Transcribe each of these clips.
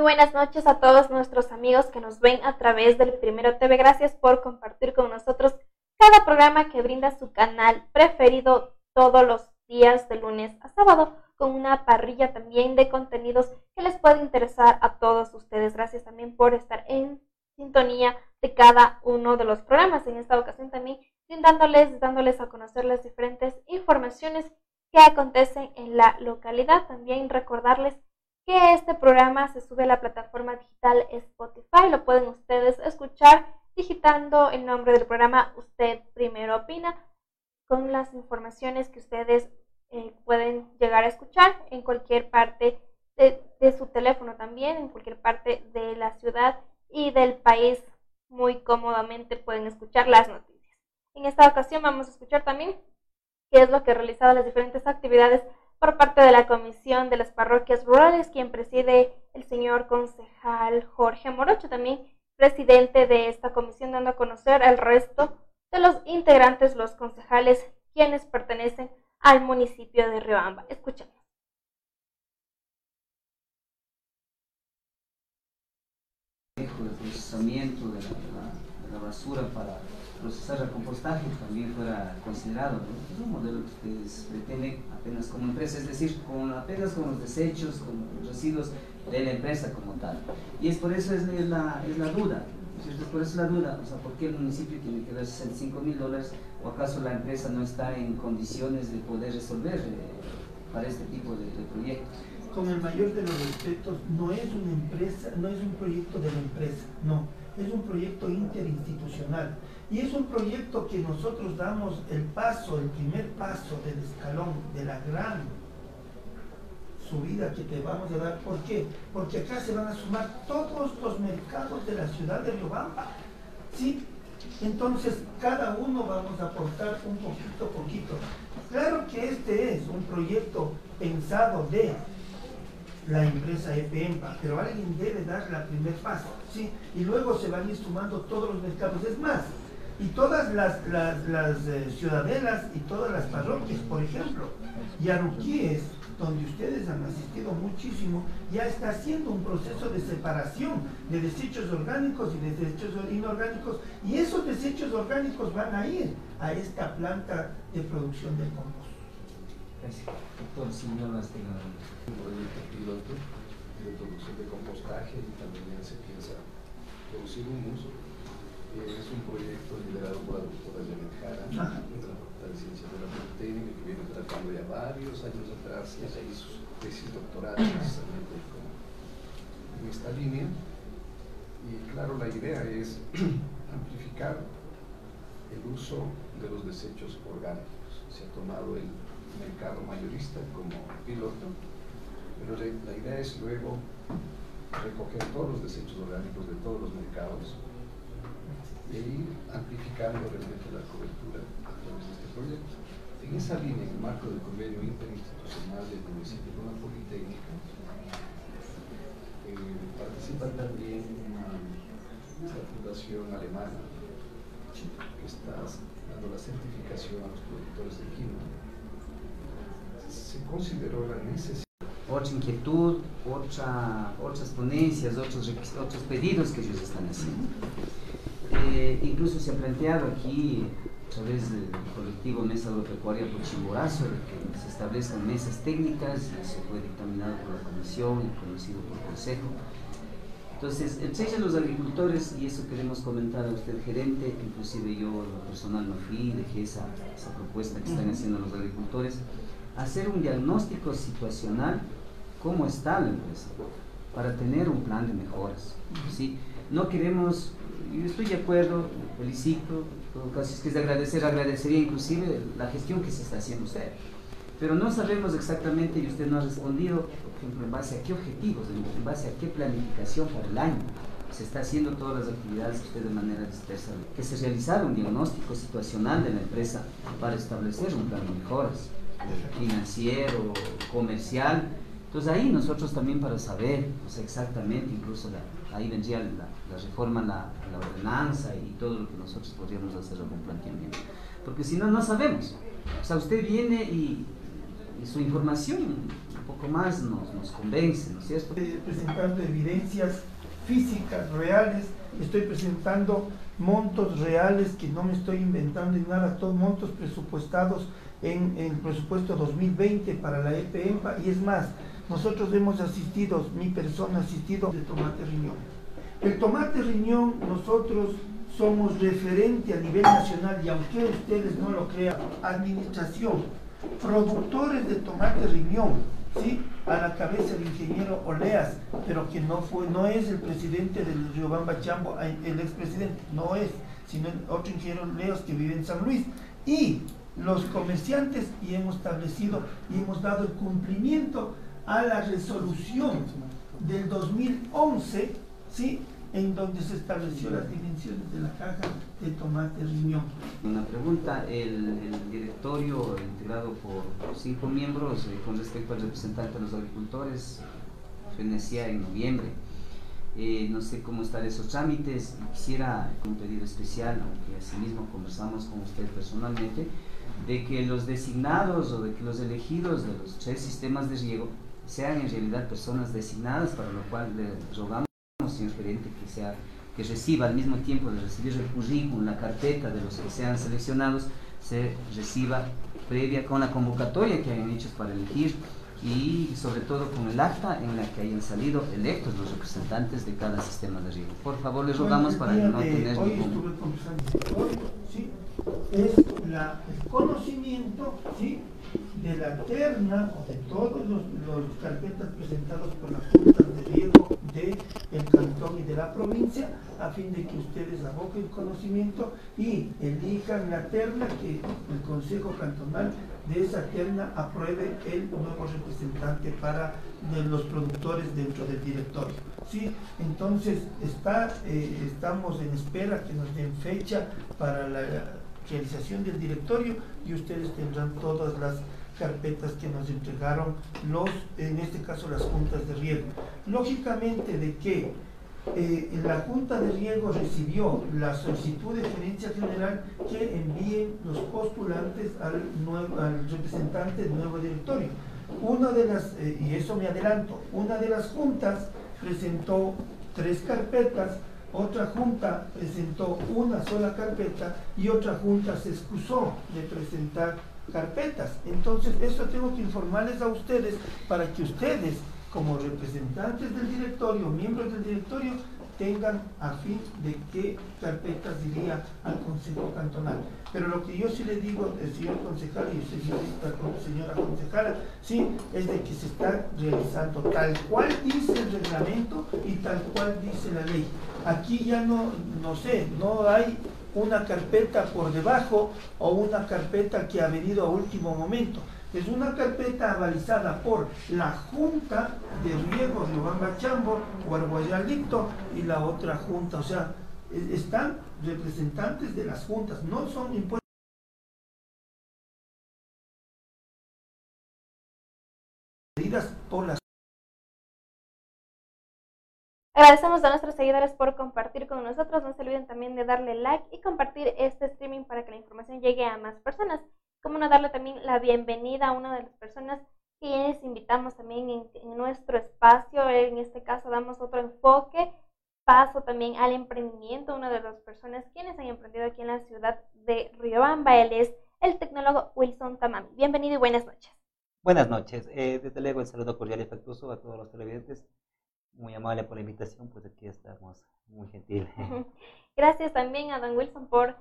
Buenas noches a todos nuestros amigos que nos ven a través del Primero TV. Gracias por compartir con nosotros cada programa que brinda su canal preferido todos los días de lunes a sábado con una parrilla también de contenidos que les puede interesar a todos ustedes. Gracias también por estar en sintonía de cada uno de los programas. En esta ocasión también brindándoles, dándoles a conocer las diferentes informaciones que acontecen en la localidad. También recordarles que este programa se sube a la plataforma digital Spotify. Lo pueden ustedes escuchar digitando el nombre del programa Usted Primero Opina con las informaciones que ustedes eh, pueden llegar a escuchar en cualquier parte de, de, su teléfono también, en cualquier parte de la ciudad y del país. Muy cómodamente pueden escuchar las noticias. En esta ocasión vamos a escuchar también qué es lo que ha realizado las diferentes actividades por parte de la Comisión de las Parroquias Rurales, quien preside el señor concejal Jorge Morocho. También presidente de esta comisión, dando a conocer al resto de los integrantes, los concejales, quienes pertenecen al municipio de Riobamba. Escuchemos. El procesamiento de la basura para procesar el compostaje también fuera considerado. ¿no? Es un modelo que ustedes pretenden apenas como empresa, es decir, con, apenas con los desechos, con los residuos de la empresa como tal. Y es por eso es, la, es la duda, ¿cierto? Por eso la duda, o sea, ¿por qué el municipio tiene que dar 65 mil dólares o acaso la empresa no está en condiciones de poder resolver eh, para este tipo de, de proyectos? Con el mayor de los respetos, no es una empresa, no es un proyecto de la empresa, no, es un proyecto interinstitucional. Y es un proyecto que nosotros damos el paso, el primer paso del escalón de la gran subida que te vamos a dar. ¿Por qué? Porque acá se van a sumar todos los mercados de la ciudad de Riobamba. ¿Sí? Entonces, cada uno vamos a aportar un poquito, poquito. Claro que este es un proyecto pensado de la empresa EPEMPA, pero alguien debe dar la primer paso, ¿sí? Y luego se van a ir sumando todos los mercados. Es más, y todas las, las, eh, ciudadelas y todas las parroquias, por ejemplo, Yaruquíes, donde ustedes han asistido muchísimo, ya está haciendo un proceso de separación de desechos orgánicos y de desechos inorgánicos, y esos desechos orgánicos van a ir a esta planta de producción del compost. Gracias. Doctor. Un proyecto piloto de producción de compostaje y también se piensa producir humus. Eh, es un proyecto liderado por la doctora Janet Jara, de la Facultad de Ciencias de la Politécnica, que viene tratando ya varios años atrás, ya se hizo su tesis doctoral precisamente en esta línea. Y claro, la idea es amplificar el uso de los desechos orgánicos. Se ha tomado el mercado mayorista como piloto, pero la idea es luego recoger todos los desechos orgánicos de todos los mercados y ir amplificando realmente la cobertura a través de este proyecto. En esa línea, en el marco del convenio interinstitucional del municipio con la Politécnica, eh, participa también una, fundación alemana que está dando la certificación a los productores de quinoa. Se consideró la necesidad otra inquietud, otra, otras ponencias, otros, otros pedidos que ellos están haciendo. Eh, incluso se ha planteado aquí, a través del colectivo Mesa Agropecuaria por Chimborazo, que se establezcan mesas técnicas, y eso fue dictaminado por la comisión y conocido por el consejo. Entonces, entre ellos los agricultores, y eso queremos comentar a usted, gerente, inclusive yo, lo personal, me fui, dejé esa, esa propuesta que están haciendo los agricultores, hacer un diagnóstico situacional, cómo está la empresa, para tener un plan de mejoras. ¿sí? No queremos yo estoy de acuerdo, felicito, todo caso es que es de agradecer, agradecería inclusive la gestión que se está haciendo usted. pero no sabemos exactamente, y usted no ha respondido, por ejemplo, en base a qué objetivos, en base a qué planificación para el año se está haciendo todas las actividades que usted de manera dispersa, que se realizara un diagnóstico situacional de la empresa para establecer un plan de mejoras financiero, comercial. Entonces ahí nosotros también para saber pues, exactamente, incluso ahí vendría la, reforma, la, la, ordenanza y todo lo que nosotros podríamos hacer algún planteamiento. Porque si no, no sabemos. O sea, usted viene y, su información un poco más nos, nos convence, ¿no es cierto? Presentando evidencias físicas, reales, estoy presentando montos reales que no me estoy inventando y nada, todos montos presupuestados en, el presupuesto 2020 para la EPEMPA y es más, nosotros hemos asistido, mi persona ha asistido de tomate riñón. El tomate riñón nosotros somos referente a nivel nacional y aunque ustedes no lo crean, administración, productores de tomate riñón, ¿sí? a la cabeza el ingeniero Oleas, pero que no fue, no es el presidente del Riobamba Chambo, el expresidente, no es, sino otro ingeniero Oleas que vive en San Luis. Y los comerciantes y hemos establecido y hemos dado el cumplimiento a la resolución del 2011, ¿sí? en donde se estableció las dimensiones de la caja de tomate riñón. Una pregunta, el, directorio integrado por cinco miembros eh, con respecto al representante de los agricultores fenecía en noviembre. Eh, no sé cómo están esos trámites y quisiera un pedido especial, aunque asimismo conversamos con usted personalmente, de que los designados o de que los elegidos de los tres sistemas de riego sean en realidad personas designadas, para lo cual le rogamos señor gerente, que, sea, que reciba al mismo tiempo de recibir el currículum, la carpeta de los que sean seleccionados, se reciba previa con la convocatoria que hayan hecho para elegir y sobre todo con el acta en la que hayan salido electos los representantes de cada sistema de riego. Por favor, les rogamos para no tener hoy ningún... Hoy, sí, es el conocimiento ¿sí? De la terna o de todos los, carpetas presentados por las juntas de riego del el cantón y de la provincia a fin de que ustedes aboquen conocimiento y elijan la terna que el Consejo Cantonal de esa terna apruebe el nuevo representante para los productores dentro del directorio. ¿sí? Entonces está, eh, estamos en espera que nos den fecha para la realización del directorio y ustedes tendrán todas las carpetas que nos entregaron los, en este caso las juntas de riego. Lógicamente de que eh, la Junta de Riego recibió la solicitud de gerencia general que envíen los postulantes al, nuevo, al representante del nuevo directorio. Una de las, eh, y eso me adelanto, una de las juntas presentó tres carpetas, otra junta presentó una sola carpeta y otra junta se excusó de presentar carpetas. Entonces, eso tengo que informarles a ustedes para que ustedes, como representantes del directorio, miembros del directorio, tengan a fin de qué carpetas diría al Consejo Cantonal. Pero lo que yo sí le digo, el señor concejal y usted, señora concejala, sí, es de que se está realizando tal cual dice el reglamento y tal cual dice la ley. Aquí ya no, no sé, no hay una carpeta por debajo o una carpeta que ha venido a último momento. Es una carpeta avalizada por la Junta de Riego de Obamba Chambo, Guarguayalito y la otra Junta. O sea, están representantes de las juntas, no son impuestos. por las Agradecemos a nuestros seguidores por compartir con nosotros. No se olviden también de darle like y compartir este streaming para que la información llegue a más personas. Como no darle también la bienvenida a una de las personas quienes invitamos también en, nuestro espacio. En este caso damos otro enfoque. Paso también al emprendimiento. Una de las personas quienes han emprendido aquí en la ciudad de Riobamba. Él es el tecnólogo Wilson Tamami. Bienvenido y buenas noches. Buenas noches. Eh, desde luego el saludo cordial y afectuoso a todos los televidentes muy amable por la invitación, pues aquí estamos, muy gentil. Gracias también a Don Wilson por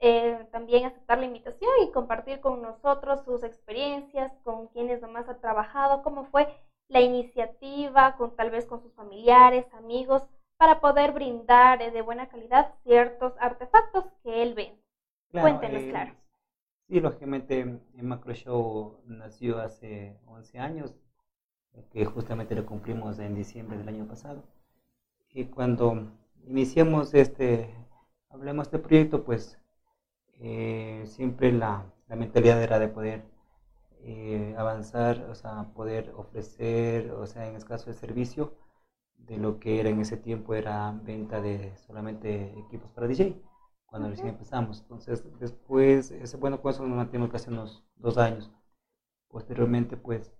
eh, también aceptar la invitación y compartir con nosotros sus experiencias, con quienes nomás ha trabajado, cómo fue la iniciativa, con tal vez con sus familiares, amigos, para poder brindar eh, de buena calidad ciertos artefactos que él vende. Cuéntenos, eh, claro. Sí, lógicamente, Macro Show nació hace 11 años, que justamente lo cumplimos en diciembre del año pasado. Y cuando iniciamos este, hablemos este proyecto, pues eh, siempre la, la, mentalidad era de poder eh, avanzar, o sea, poder ofrecer, o sea, en el caso de servicio, de lo que era en ese tiempo era venta de solamente equipos para DJ, cuando recién empezamos. Entonces, después, ese bueno, pues eso nos mantenemos casi unos dos años. Posteriormente, pues,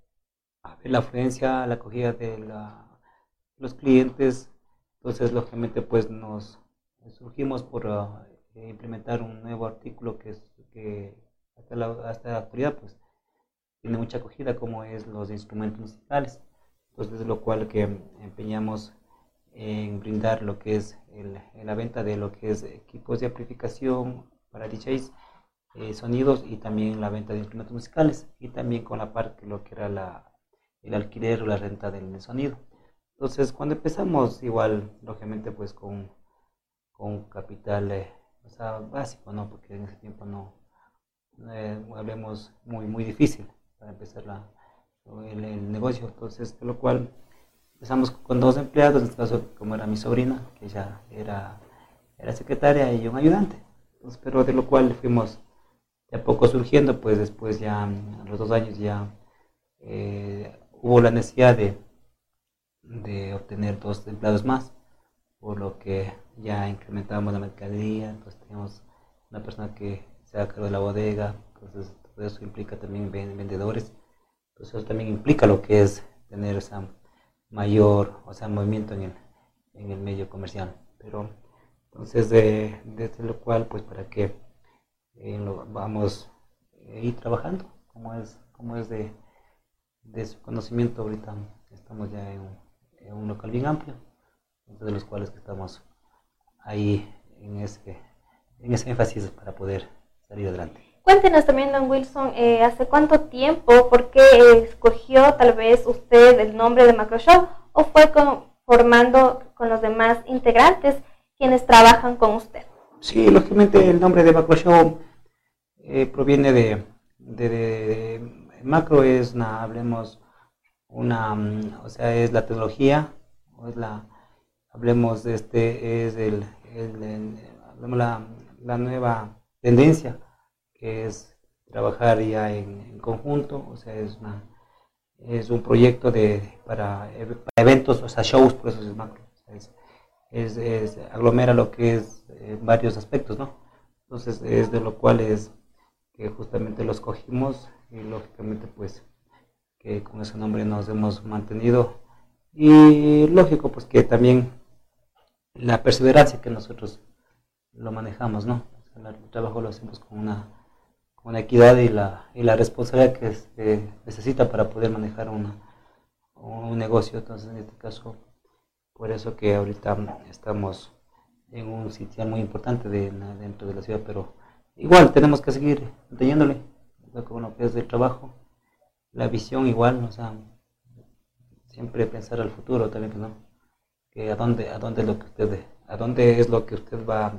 la afluencia, la acogida de la, los clientes, entonces, lógicamente, pues nos surgimos por uh, implementar un nuevo artículo que, es, que hasta, la, hasta la actualidad, pues, tiene mucha acogida, como es los instrumentos musicales. Entonces, lo cual que empeñamos en brindar lo que es el, la venta de lo que es equipos de amplificación para DJs, eh, sonidos y también la venta de instrumentos musicales y también con la parte lo que era la, el alquiler o la renta del sonido. Entonces, cuando empezamos, igual, lógicamente, pues con, con capital eh, básico, ¿no? Porque en ese tiempo no, eh, hablemos muy, muy difícil para empezar la, el, negocio. Entonces, de lo cual empezamos con dos empleados, en este caso como era mi sobrina, que ya era, era secretaria y un ayudante. Pero de lo cual fuimos de a poco surgiendo, pues después ya a los dos años ya eh, hubo la necesidad de, de obtener dos empleados más, por lo que ya incrementamos la mercadería, entonces teníamos una persona que se haga cargo de la bodega, entonces todo eso implica también vendedores pues eso también implica lo que es tener esa mayor, o sea, movimiento en el, en el medio comercial. Pero entonces, de, desde lo cual, pues para que eh, lo, vamos a ir trabajando, como es, como es de, de su conocimiento, ahorita estamos ya en, un local bien amplio, de los cuales estamos ahí en ese, en ese énfasis para poder salir adelante. Cuéntenos también, don Wilson, eh, ¿hace cuánto tiempo, por qué escogió tal vez usted el nombre de Macro Show o fue formando con los demás integrantes quienes trabajan con usted? Sí, lógicamente el nombre de Macro Show eh, proviene de, de, Macro es una, hablemos, una, mm, o sea, es la tecnología, o es la, hablemos de este, es el, la, la nueva tendencia que es trabajar ya en, conjunto, o sea, es, una, es un proyecto de, para, eventos, o sea, shows, por eso es macro. es, es, aglomera lo que es eh, varios aspectos, ¿no? Entonces, es de lo cual es que justamente los cogimos y lógicamente, pues, que con ese nombre nos hemos mantenido. Y lógico, pues, que también la perseverancia que nosotros lo manejamos, ¿no? el trabajo lo hacemos con una con la equidad y la, y la responsabilidad que se necesita para poder manejar una, un negocio. Entonces, en este caso, por eso que ahorita estamos en un sitio muy importante de, dentro de la ciudad, pero igual tenemos que seguir teniéndole con lo que es el trabajo, la visión igual, o sea, siempre pensar al futuro también, pues, ¿no? Que a dónde, a dónde es lo que usted, a dónde es lo que usted va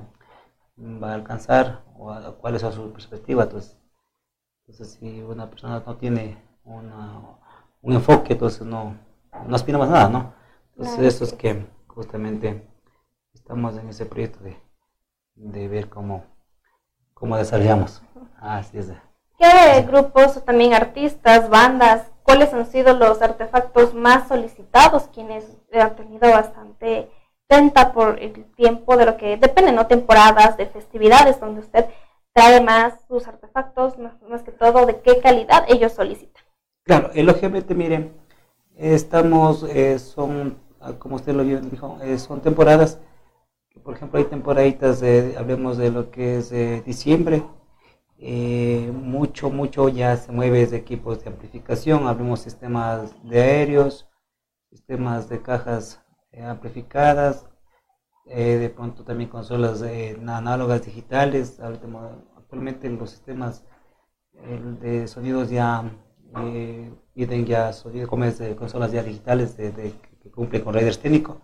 va a alcanzar o cuál es su perspectiva. Entonces, entonces, si una persona no tiene un enfoque, entonces no, no aspira más nada, ¿no? Entonces, eso es que justamente estamos en ese proyecto de, de ver cómo, cómo desarrollamos. Así es. ¿Qué grupos también artistas, bandas, cuáles han sido los artefactos más solicitados, quienes han tenido bastante venta por el tiempo de lo que depende, ¿no? Temporadas de festividades donde usted trae más sus artefactos, más, que todo de qué calidad ellos solicitan. Claro, lógicamente, miren, estamos, eh, son, ah, como usted lo dijo, eh, son temporadas, por ejemplo, hay temporaditas, de, hablemos de lo que es diciembre, eh, mucho, mucho ya se mueve de equipos de amplificación, hablemos sistemas de aéreos, sistemas de cajas eh, amplificadas, eh, de pronto también consolas eh, análogas digitales, actualmente los sistemas de sonidos ya piden ya sonido, como es de consolas ya digitales de, que cumplen con redes técnico.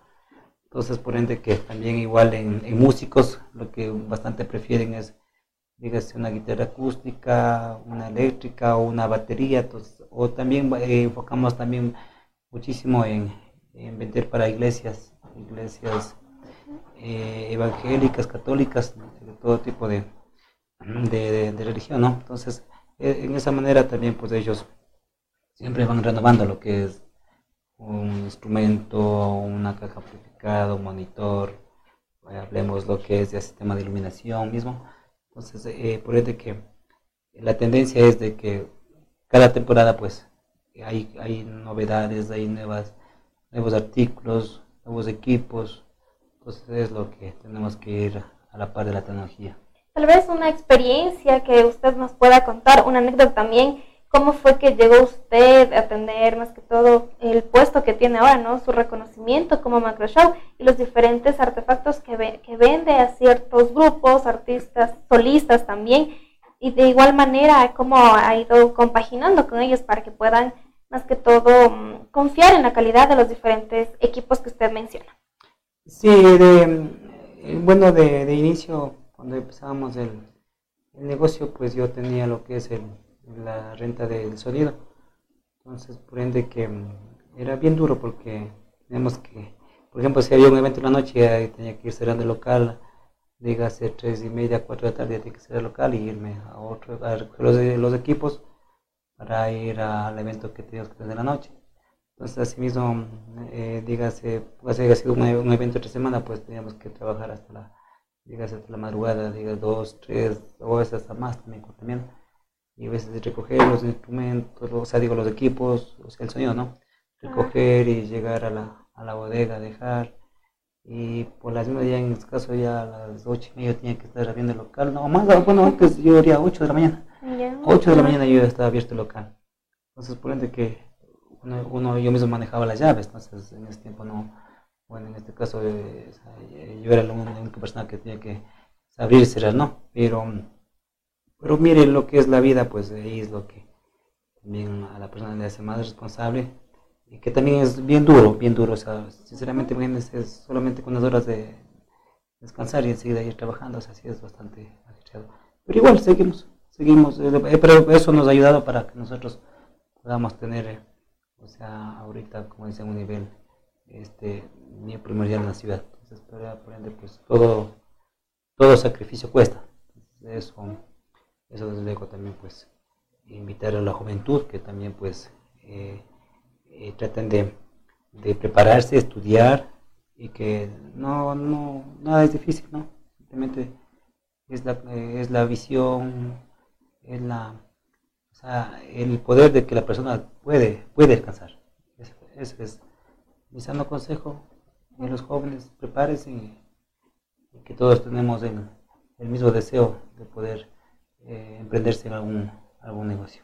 Entonces, por ende, que también igual en, músicos, lo que bastante prefieren es dígase una guitarra acústica, una eléctrica o una batería, entonces, o también eh, enfocamos también muchísimo en, vender para iglesias, iglesias eh, evangélicas, católicas, de todo tipo de, de, religión, ¿no? Entonces, eh, en esa manera también pues ellos siempre van renovando lo que es un instrumento, una caja un monitor, hablemos lo que es el sistema de iluminación mismo. Entonces, eh, por eso que la tendencia es de que cada temporada pues hay, hay novedades, hay nuevas, nuevos artículos, nuevos equipos. Entonces es lo que tenemos que ir a la par de la tecnología. Tal vez una experiencia que usted nos pueda contar, una anécdota también ¿Cómo fue que llegó usted a tener más que todo el puesto que tiene ahora, ¿no? Su reconocimiento como Macro Show y los diferentes artefactos que, vende a ciertos grupos, artistas, solistas también, y de igual manera cómo ha ido compaginando con ellos para que puedan más que todo mm, confiar en la calidad de los diferentes equipos que usted menciona. Sí, de, eh, bueno, de, inicio, cuando empezábamos el negocio, pues yo tenía lo que es el la renta del sonido. Entonces, por ende que mm, era bien duro porque tenemos que, por ejemplo, si había un evento en la noche, tenía que ir cerrando el local, dígase tres y media, cuatro de la tarde, tenía que cerrar el local y irme a otro, a recoger los, equipos para ir al evento que teníamos que tener en la noche. Entonces, así mismo, eh, dígase, pues haya sido un, evento de semana, pues teníamos que trabajar hasta la, dígase, hasta la madrugada, dígase, dos, tres, o hasta más también y a veces recoger los instrumentos, o sea, digo los equipos, o sea, el sonido, ¿no? Recoger y llegar a la, a la bodega, dejar. Y por las mismas ya en este caso ya a las ocho y media tenía que estar abriendo el local. No, más, bueno, antes yo haría 8 de la mañana. 8 de la mañana yo ya estaba abierto el local. Entonces, por ende que uno, yo mismo manejaba las llaves, entonces en ese tiempo no, bueno, en este caso eh, yo era la única persona que tenía que abrir y cerrar, ¿no? Pero pero miren lo que es la vida, pues ahí es lo que también a la persona le hace más responsable y que también es bien duro, bien duro. O sea, sinceramente, es solamente con unas horas de descansar y enseguida ir trabajando, o sea, sí es bastante agitado. Pero igual, seguimos, seguimos. Eh, eh, pero eso nos ha ayudado para que nosotros podamos tener, o sea, ahorita, como dice, un nivel este, bien primordial en la ciudad. Entonces, por ende, pues todo, todo sacrificio cuesta. Eso eso desde luego también pues invitar a la juventud que también pues eh, eh, traten de, prepararse, estudiar y que no, no, nada es difícil, ¿no? Simplemente es la, eh, es la visión, es la, o sea, el poder de que la persona puede, puede alcanzar. Ese es, mi sano consejo a los jóvenes, prepárense y, que todos tenemos el mismo deseo de poder eh, emprenderse en algún, algún negocio.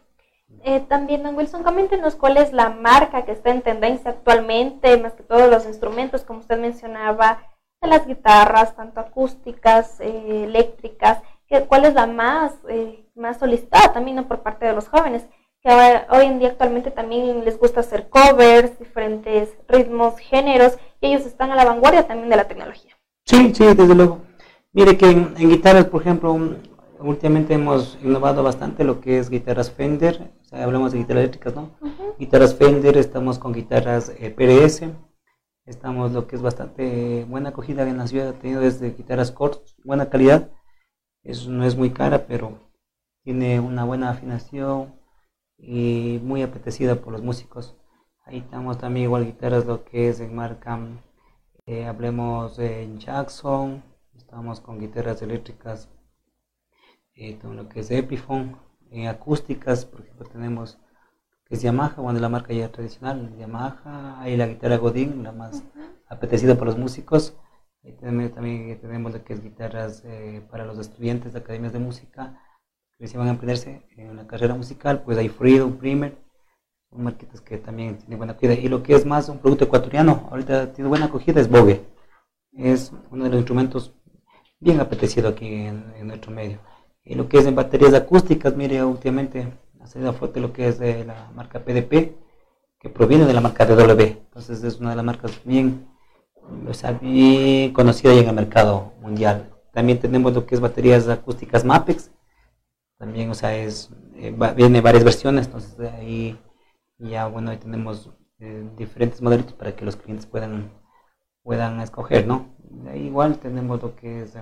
Eh, también, don Wilson, coméntenos cuál es la marca que está en tendencia actualmente, más que todos los instrumentos, como usted mencionaba, de las guitarras, tanto acústicas, eh, eléctricas, que, cuál es la más, más solicitada también ¿no? por parte de los jóvenes, que hoy en día actualmente también les gusta hacer covers, diferentes ritmos, géneros, y ellos están a la vanguardia también de la tecnología. Sí, sí, desde luego. Mire que en, en guitarras, por ejemplo, últimamente hemos innovado bastante lo que es guitarras Fender, o sea, hablamos de guitarras eléctricas, ¿no? Guitarras Fender, estamos con guitarras eh, PRS, estamos lo que es bastante buena acogida en la ciudad, ha tenido desde guitarras cortas, buena calidad, eso no es muy cara, pero tiene una buena afinación y muy apetecida por los músicos. Ahí estamos también igual guitarras lo que es en marca, eh, hablemos en Jackson, estamos con guitarras eléctricas eh, lo que es Epiphone, en acústicas, por ejemplo, tenemos que es Yamaha, bueno, la marca ya tradicional, Yamaha, hay la guitarra Godin, la más apetecida por los músicos, y también, también tenemos lo que es guitarras eh, para los estudiantes de academias de música, que se van a emprenderse en la carrera musical, pues hay Freedom, Primer, son marquitas que también tienen buena acogida, y lo que es más un producto ecuatoriano, ahorita tiene buena acogida, es Bogue, es uno de los instrumentos bien apetecido aquí en nuestro medio. Y lo que es en baterías acústicas, mire, últimamente ha salido fuerte lo que es de la marca PDP, que proviene de la marca DW. Entonces es una de las marcas bien, o sea, bien conocida en el mercado mundial. También tenemos lo que es baterías acústicas MAPEX, también, o sea, es, eh, viene varias versiones, entonces ahí ya, bueno, ahí tenemos eh, diferentes modelos para que los clientes puedan, puedan escoger, ¿no? igual tenemos lo que es,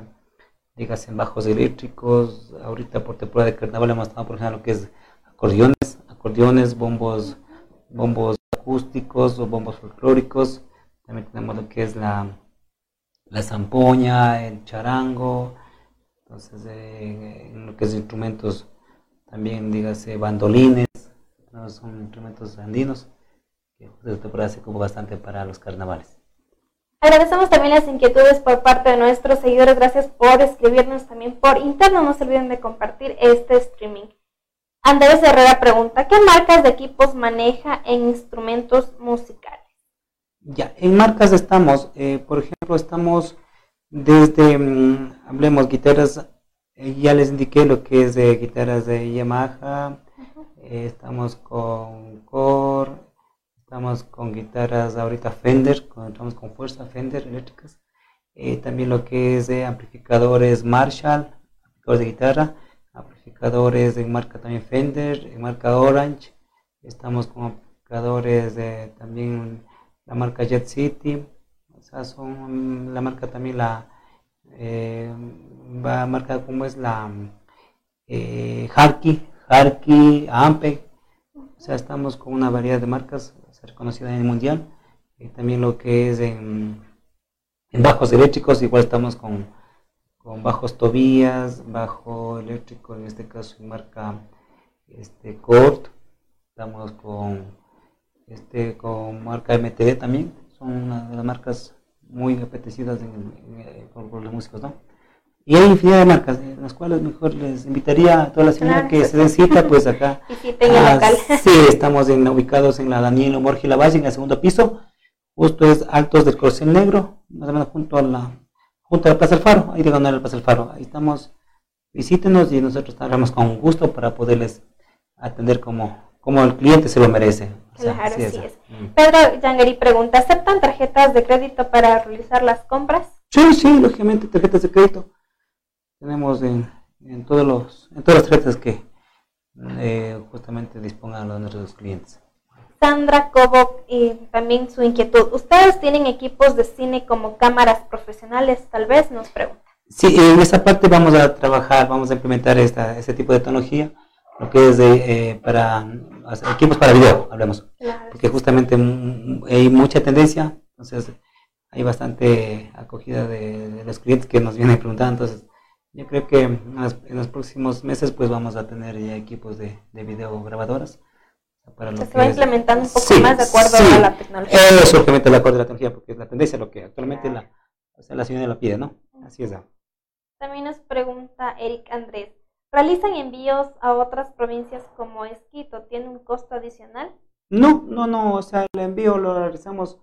digas, en bajos eléctricos, ahorita por temporada de carnaval hemos estado, por ejemplo, lo que es acordeones, acordeones, bombos, bombos acústicos o bombos folclóricos, también tenemos lo que es la, la zampoña, el charango, entonces eh, lo que es instrumentos también dígase bandolines, son instrumentos andinos que temporada se ocupa bastante para los carnavales. Agradecemos también las inquietudes por parte de nuestros seguidores. Gracias por escribirnos también por interno. No se olviden de compartir este streaming. Andrés Herrera pregunta, ¿qué marcas de equipos maneja en instrumentos musicales? Ya, en marcas estamos, eh, por ejemplo, estamos desde, mm, hablemos, guitarras, eh, ya les indiqué lo que es de guitarras de Yamaha, eh, estamos con Core, estamos con guitarras ahorita Fender, estamos con fuerza Fender eléctricas, también lo que es de amplificadores Marshall, amplificadores de guitarra, amplificadores de marca también Fender, en marca Orange, estamos con amplificadores de también la marca Jet City, o sea, son la marca también la eh, va marca como es la eh, Harky, Harky, Ampeg, o sea, estamos con una variedad de marcas reconocidas en el mundial, y también lo que es en, en bajos eléctricos, igual estamos con, con bajos Tobías, bajo eléctrico, en este caso en marca este, Cort, estamos con este, con marca MTD también, son una de las marcas muy apetecidas por, los músicos, ¿no? Y hay infinidad de marcas, en las cuales mejor les invitaría a toda la señora que se den cita, pues acá. Visiten el local. Sí, estamos ubicados en la Daniel Omor Valle, en el segundo piso, justo es Altos del Corcel Negro, más o menos junto a la, junto a la Plaza del Faro, ahí diagonal la Plaza del Faro. Ahí estamos, visítenos y nosotros estaremos con gusto para poderles atender como, como el cliente se lo merece. Claro, sí, es. Mm. Pedro Yangeri pregunta, ¿aceptan tarjetas de crédito para realizar las compras? Sí, sí, lógicamente, tarjetas de crédito. Tenemos en, en todos los, en todas las tarjetas que eh, justamente dispongan los nuestros clientes. Sandra Cobo y también su inquietud. ¿Ustedes tienen equipos de cine como cámaras profesionales? Tal vez nos pregunta. Sí, en esa parte vamos a trabajar, vamos a implementar esta, este tipo de tecnología lo que es de, eh, para equipos para video, hablemos. Porque justamente hay mucha tendencia, entonces hay bastante acogida de, los clientes que nos vienen preguntando. Entonces, yo creo que en los, próximos meses pues vamos a tener ya equipos de, de video grabadoras. Para lo se va implementando un poco más de acuerdo a la tecnología. Eso, obviamente, de acuerdo a la tecnología, porque es la tendencia, lo que actualmente la, o sea, la ciudad la pide, ¿no? Así es. También nos pregunta Eric Andrés, ¿Realizan envíos a otras provincias como Esquito? ¿Tiene un costo adicional? No, no, no, o sea, el envío lo realizamos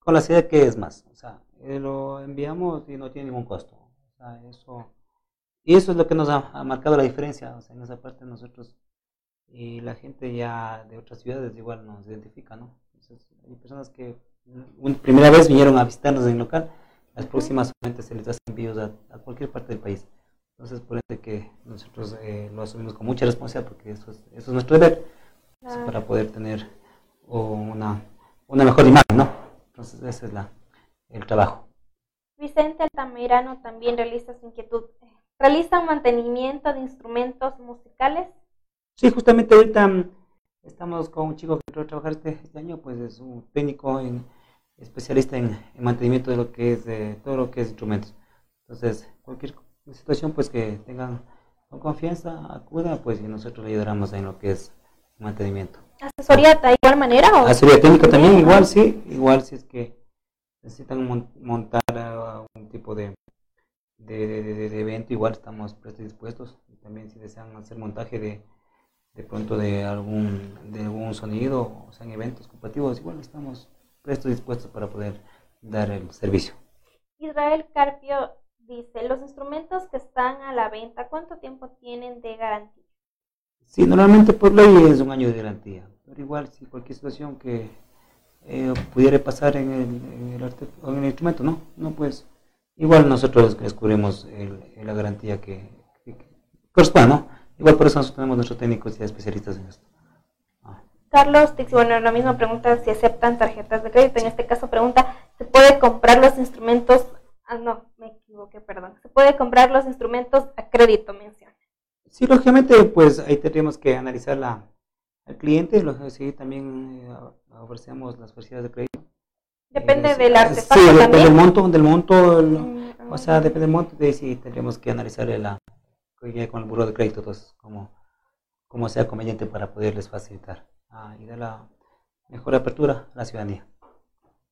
con la ciudad que es más, o sea, eh, lo enviamos y no tiene ningún costo, o sea, eso, y eso es lo que nos ha, marcado la diferencia, o sea, en esa parte nosotros y la gente ya de otras ciudades igual nos identifica, ¿no? Entonces, hay personas que una primera vez vinieron a visitarnos en el local, las próximas solamente se les hace envíos a cualquier parte del país. Entonces, por eso que nosotros eh, lo asumimos con mucha responsabilidad, porque eso es, eso es nuestro deber, para poder tener una, una mejor imagen, ¿no? Entonces, ese es la, el trabajo. Vicente Altamirano también realiza su inquietud. ¿Realiza mantenimiento de instrumentos musicales? Sí, justamente ahorita mm, estamos con un chico que entró a trabajar este, este, año, pues es un técnico en, especialista en, mantenimiento de lo que es todo lo que es instrumentos. Entonces, cualquier situación pues que tengan con confianza, acuda pues y nosotros le ayudaremos en lo que es mantenimiento. ¿Asesoría de igual manera? ¿o? Asesoría técnica también, igual sí, igual si es que necesitan montar algún tipo de, de, evento, igual estamos dispuestos. También si desean hacer montaje de, de pronto de algún, de algún sonido, o sea, en eventos compatibles, igual estamos prestos dispuestos para poder dar el servicio. Israel Carpio dice, los instrumentos que están a la venta, ¿cuánto tiempo tienen de garantía? Sí, normalmente por ley es un año de garantía, pero igual si cualquier situación que eh, pudiera pasar en el, en el, instrumento, no, no pues igual nosotros descubrimos la garantía que, corresponde, ¿no? igual por eso nosotros tenemos nuestros técnicos y especialistas en esto. Ah. Carlos Tix, bueno, la misma pregunta si aceptan tarjetas de crédito. En este caso pregunta, ¿se puede comprar los instrumentos? Ah, no, me equivoqué, perdón. ¿Se puede comprar los instrumentos a crédito, menciona? Sí, lógicamente, pues ahí tendríamos que analizar la, al cliente, lo, sí, también eh, ofrecemos las facilidades de crédito. Depende del artefacto. Sí, depende del monto, del monto, mm, o sea, depende del monto, de si tendríamos que analizar la, con el buro de crédito, entonces, como, como sea conveniente para poderles facilitar ah, y dar la mejor apertura a la ciudadanía.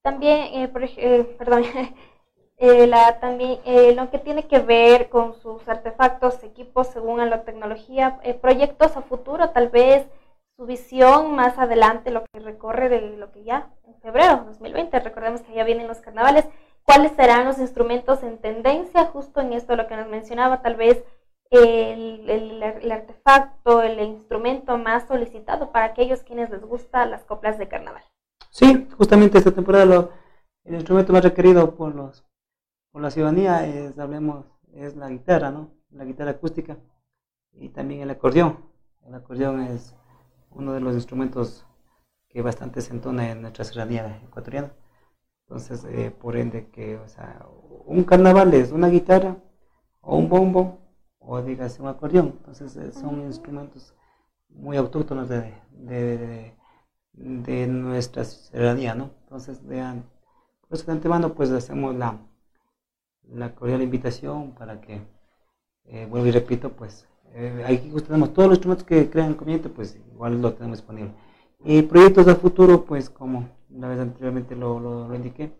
También, eh, por, eh, perdón, eh, la, también lo que tiene que ver con sus artefactos, equipos según la tecnología, proyectos a futuro, tal vez su visión más adelante, lo que recorre de lo que ya en febrero 2020, recordemos que ya vienen los carnavales, cuáles serán los instrumentos en tendencia, justo en esto lo que nos mencionaba, tal vez el, el, artefacto, el instrumento más solicitado para aquellos quienes les gustan las coplas de carnaval. Sí, justamente esta temporada lo, el instrumento más requerido por los por la ciudadanía es, hablemos, es la guitarra, ¿no? La guitarra acústica y también el acordeón. El acordeón es uno de los instrumentos que bastante se entona en nuestra ciudadanía ecuatoriana. Entonces, eh, por ende, que, o sea, un carnaval es una guitarra o un bombo o dígase un acordeón. Entonces, eh, son instrumentos muy autóctonos de, de, de, nuestra ciudadanía, ¿no? Entonces, vean, pues de antemano, pues hacemos la, la cordial invitación para que, eh, vuelvo y repito, pues eh, aquí tenemos todos los instrumentos que crean el conveniente, pues igual lo tenemos disponible. Y proyectos de futuro, pues como una vez anteriormente lo, lo, indiqué,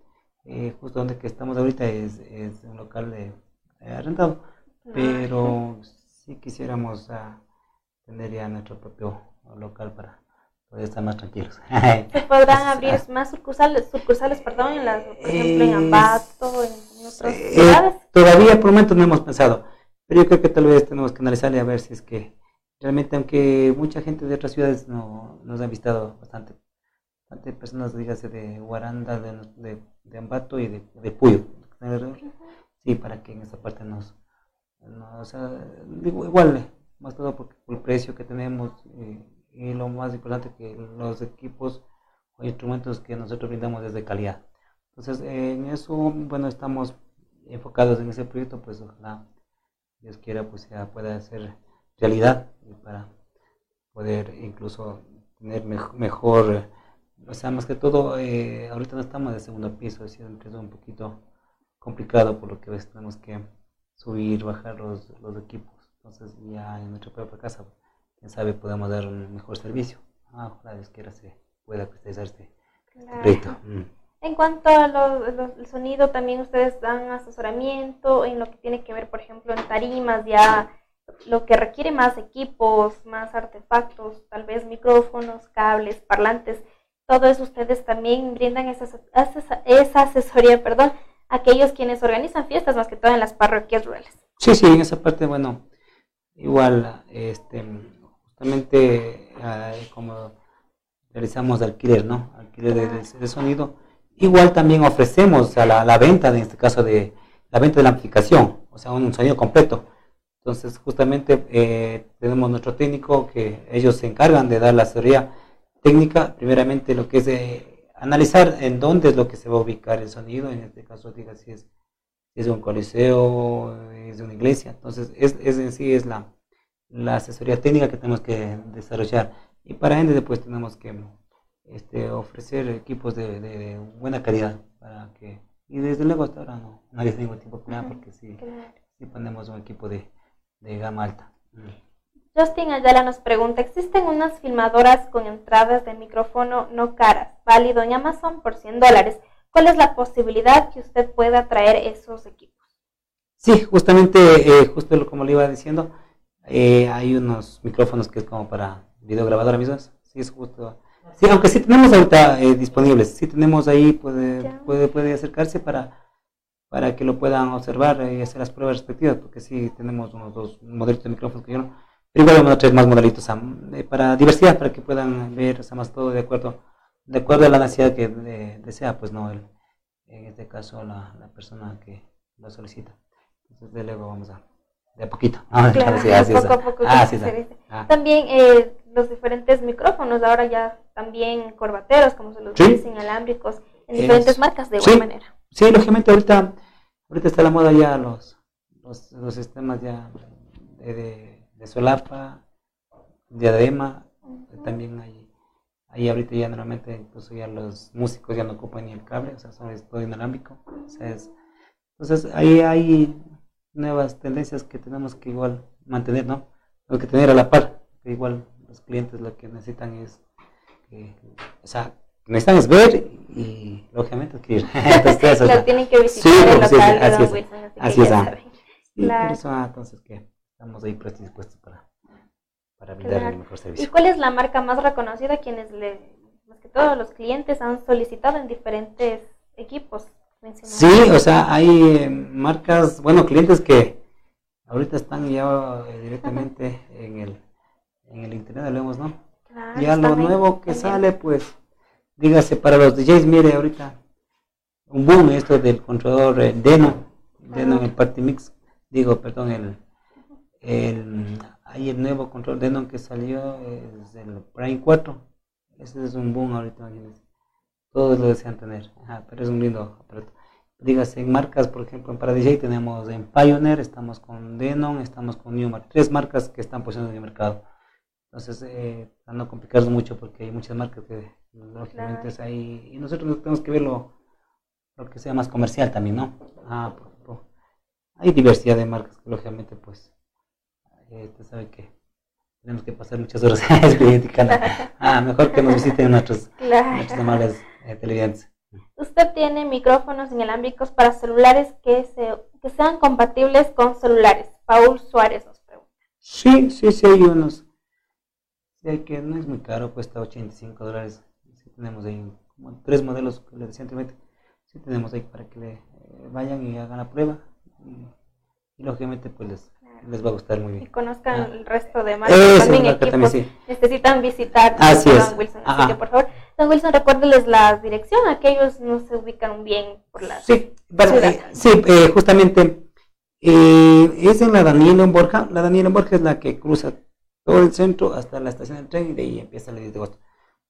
eh, justo donde que estamos ahorita es, es un local de, arrendado, pero si quisiéramos ah, tener ya nuestro propio local para poder estar más tranquilos. ¿Se podrán abrir más sucursales, sucursales perdón, en las, por ejemplo en Ambato, en otras eh, ciudades? Todavía por el momento no hemos pensado. Pero yo creo que tal vez tenemos que analizarle a ver si es que realmente, aunque mucha gente de otras ciudades no, nos ha visitado bastante, bastante personas, dígase, de Guaranda, de, Ambato y de, Puyo, sí, para que en esa parte nos, o sea, digo, igual, más todo por el precio que tenemos y lo más importante que los equipos o instrumentos que nosotros brindamos es de calidad. Entonces, en eso, bueno, estamos enfocados en ese proyecto, pues ojalá Dios quiera, pues ya pueda ser realidad y para poder incluso tener mejor, o sea, más que todo, eh, ahorita no estamos de segundo piso, es un poquito complicado por lo que a veces tenemos que subir, bajar los, los equipos. Entonces ya en nuestra propia casa, quién sabe, podemos dar un mejor servicio. Ah, ojalá Dios quiera se pueda cristalizar este, este mm. En cuanto al sonido, también ustedes dan asesoramiento en lo que tiene que ver, por ejemplo, en tarimas, ya lo que requiere más equipos, más artefactos, tal vez micrófonos, cables, parlantes, todo eso ustedes también brindan esa, esa asesoría, perdón, a aquellos quienes organizan fiestas, más que todo en las parroquias rurales. Sí, sí, en esa parte, bueno, igual, este, justamente ah, como realizamos alquiler, ¿no? Alquiler de sonido Igual también ofrecemos a la, venta, en este caso de la venta de la amplificación, o sea, un sonido completo. Entonces, justamente eh, tenemos nuestro técnico que ellos se encargan de dar la asesoría técnica, primeramente lo que es eh, analizar en dónde es lo que se va a ubicar el sonido, en este caso, diga si es, es un coliseo, es una iglesia. Entonces, es, es en sí es la, la asesoría técnica que tenemos que desarrollar. Y para ende, después tenemos que este, ofrecer equipos de, buena calidad para que y desde luego hasta ahora no nadie tiene ningún tipo de problema porque sí, ponemos un equipo de, gama alta. Justin Ayala nos pregunta, ¿existen unas filmadoras con entradas de micrófono no caras, válido en Amazon por 100 dólares? ¿Cuál es la posibilidad que usted pueda traer esos equipos? Sí, justamente, eh, justo como le iba diciendo, eh, hay unos micrófonos que es como para videograbadora mismas, sí es justo Sí, aunque sí tenemos ahorita eh, disponibles, sí tenemos ahí, puede, puede, puede acercarse para, para que lo puedan observar y hacer las pruebas respectivas, porque sí tenemos unos dos modelitos de micrófonos que yo no, pero igual vamos a traer más modelitos eh, para diversidad, para que puedan ver, o sea, más todo de acuerdo, de acuerdo a la necesidad que desea, pues no, el, en este caso la, la persona que lo solicita. Entonces, de luego vamos a, de a poquito. Claro, poco a poco. Ah, sí, ah. También eh, los diferentes micrófonos, ahora ya también corbateros, como se los dice, inalámbricos, en diferentes marcas de igual manera. Sí, lógicamente ahorita, ahorita está la moda ya los, los, sistemas ya de, de, solapa, diadema, también hay, ahí ahorita ya normalmente incluso ya los músicos ya no ocupan ni el cable, o sea, son es todo inalámbrico. entonces ahí hay nuevas tendencias que tenemos que igual mantener, ¿no? Tenemos que tener a la par, que igual los clientes lo que necesitan es, que, o sea, necesitan es ver y lógicamente adquirir. entonces, lo tienen que visitar sí, el local así es, Wilson, así, es, ah. claro. por eso, ah, entonces que estamos ahí predispuestos para, para brindar el mejor servicio. ¿Y cuál es la marca más reconocida quienes le, más que todos los clientes han solicitado en diferentes equipos? Sí, o sea, hay eh, marcas, bueno, clientes que ahorita están ya eh, directamente en el, en el internet, hablemos, ¿no? ya lo nuevo que sale, pues, dígase para los DJs, mire, ahorita un boom esto del controlador eh, Deno, Deno en el Party Mix, digo, perdón, el, el, hay el nuevo control Denon que salió, es el Prime 4, ese es un boom ahorita, imagínense todos lo desean tener, pero es un lindo aparato. Dígase, en marcas, por ejemplo, en Paradise tenemos en Pioneer, estamos con Denon, estamos con Newmark, tres marcas que están posicionadas en el mercado. Entonces, eh, para no complicarse mucho, porque hay muchas marcas que lógicamente es ahí, y nosotros tenemos que ver lo, que sea más comercial también, ¿no? Ah, por ejemplo, hay diversidad de marcas que lógicamente, pues, eh, usted sabe que tenemos que pasar muchas horas experimentando. Ah, mejor que nos visiten nuestros, nuestros amables eh, Usted tiene micrófonos inalámbricos para celulares que, se, que sean compatibles con celulares. Paul Suárez nos pregunta. Sí, sí, sí hay unos. Que no es muy caro, cuesta 85 dólares. Sí, tenemos ahí como tres modelos que le recientemente. Sí tenemos ahí para que le eh, vayan y hagan la prueba. Y, lógicamente pues les, les va a gustar muy bien. Y conozcan ah. el resto de marcas también equipos. Necesitan visitar Así es. Wilson. Así que por favor Don Wilson, recuérdeles la dirección, aquellos no se ubican bien por la Sí, eh, sí eh, justamente eh, es en la Daniela Borja. La Daniela Borja es la que cruza todo el centro hasta la estación del tren y de ahí empieza el 10 de agosto.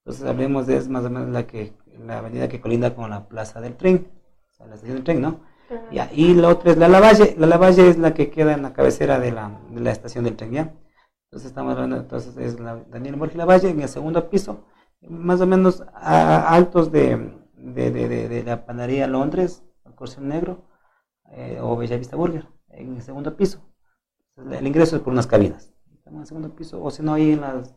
Entonces hablemos de es más o menos la que la avenida que colinda con la plaza del tren, o sea, la estación del tren, ¿no? y la otra es la Lavalle, la Lavalle es la que queda en la cabecera de la, de la estación del tren, ¿ya? Entonces estamos hablando, entonces es la Daniela Borja y Lavalle en el segundo piso más o menos altos de, de, de, de, la panadería Londres, Corcel Negro eh, o Bellavista Burger, en el segundo piso. El ingreso es por unas cabinas. En el segundo piso, o si no, ahí en las.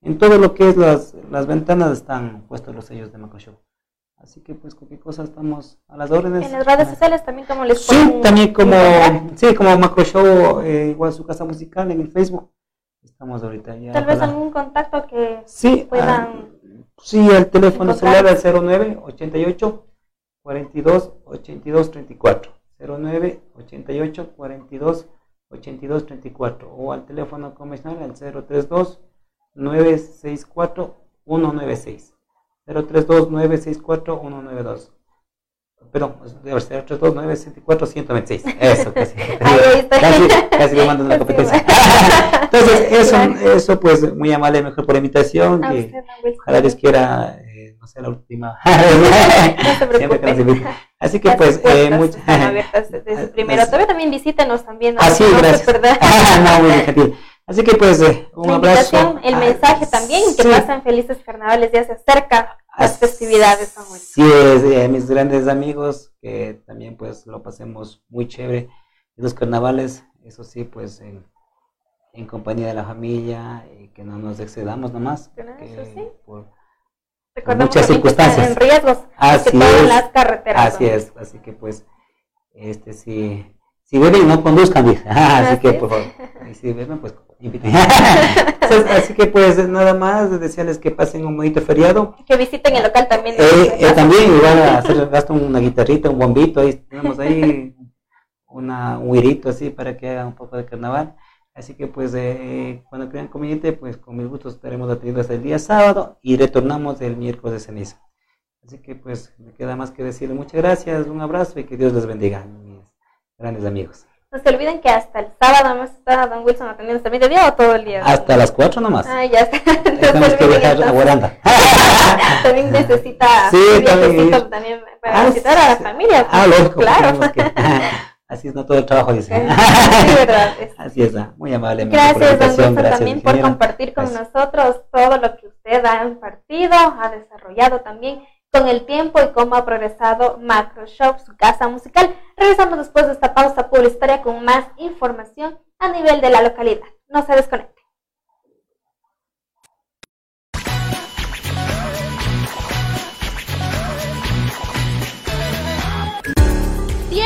En todo lo que es las, las ventanas están puestos los sellos de Macro Show. Así que pues cualquier cosa estamos a las órdenes. En las redes sociales también como les Sí, también como, sí, como Macro Show, eh, igual su casa musical en el Facebook. Estamos ahorita ya. Tal vez algún contacto que sí, puedan ah, Sí, el teléfono celular es 09 88 42 82 34. 09 88 42 82 34 o al teléfono convencional al 032 964 196. 032 964 192 perdón, debe ser 829 126 Eso, casi. casi, casi le mando una competencia. Entonces, eso, eso, pues, muy amable, mejor por la invitación. Que ojalá les quiera, no sé, la última. Que nos inviten. Así que, pues, eh, muchas. Desde primero. Todavía también visítenos también. Así, no, gracias. no, muy gentil. Así que, pues, eh, un la abrazo. El mensaje también, que pasan felices carnavales, ya se acerca las festividades son Sí, es, eh, mis grandes amigos, que también pues lo pasemos muy chévere. Los carnavales, eso sí, pues en, en compañía de la familia y que no nos excedamos nomás. Que por, muchas circunstancias. En riesgos, así es, las carreteras. Así es, así que pues, este sí, si beben no conduzcan, dice. así, que por favor, y si beben pues así que pues nada más desearles que pasen un bonito feriado. Que visiten el local también. Eh, eh, también igual a hacer gasto una guitarrita, un bombito, ahí tenemos ahí una, un huirito así para que haga un poco de carnaval. Así que pues eh, cuando crean conveniente, pues con mil gustos estaremos atendiendo hasta el día sábado y retornamos el miércoles de ceniza. Así que pues me queda más que decirle muchas gracias, un abrazo y que Dios les bendiga, mis grandes amigos. No se olviden que hasta el sábado hemos estado Don Wilson atendiendo también de día o todo el día. Hasta las 4 nomás. Ah, ya está. Tenemos que viajar a Guaranda. también necesita sí, también, también para ah, visitar a la familia. Ah, lógico. Claro. Que, así es, no todo el trabajo, dice. sí, verdad. Así es, ah, muy amable. Gracias, Don Wilson, también por compartir con nosotros todo lo que usted ha impartido, ha desarrollado también con el tiempo y cómo ha progresado Macro Shop, su casa musical. Regresamos después de esta pausa publicitaria con más información a nivel de la localidad. No se desconecte.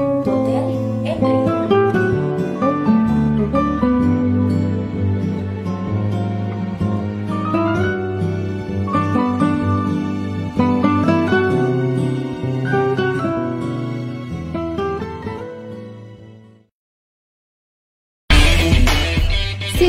hotel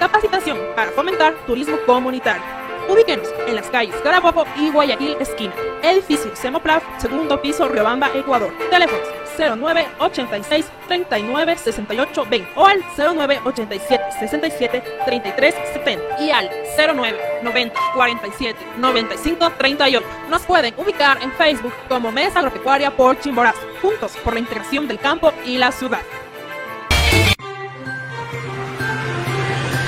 Capacitación para fomentar turismo comunitario. Ubíquenos en las calles Carabobo y Guayaquil esquina. Edificio Semoplaf, segundo piso, Riobamba, Ecuador. Teléfonos 09 86 39 68 20 o al 09 87 67 33 70 y al 09 90 47 95 38. Nos pueden ubicar en Facebook como Mesa Agropecuaria por Chimborazo, juntos por la integración del campo y la ciudad.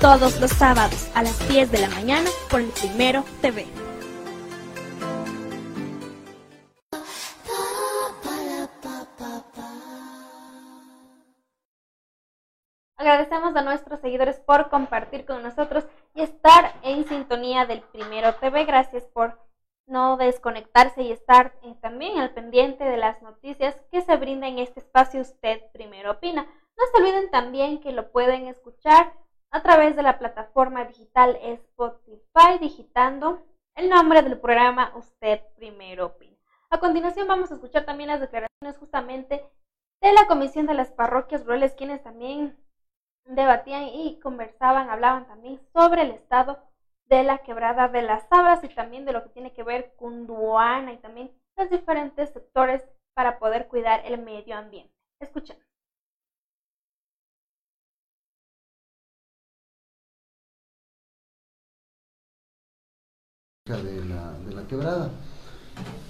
todos los sábados a las 10 de la mañana por el Primero TV. Agradecemos a nuestros seguidores por compartir con nosotros y estar en sintonía del Primero TV. Gracias por no desconectarse y estar eh, también al pendiente de las noticias que se brinda en este espacio Usted Primero Opina. No se olviden también que lo pueden escuchar a través de la plataforma digital Spotify, digitando el nombre del programa Usted Primero Opina. A continuación vamos a escuchar también las declaraciones justamente de la Comisión de las Parroquias Rurales, quienes también debatían y conversaban, hablaban también sobre el estado de la quebrada de las Sabras y también de lo que tiene que ver con Duana y también los diferentes sectores para poder cuidar el medio ambiente. De la, de la quebrada.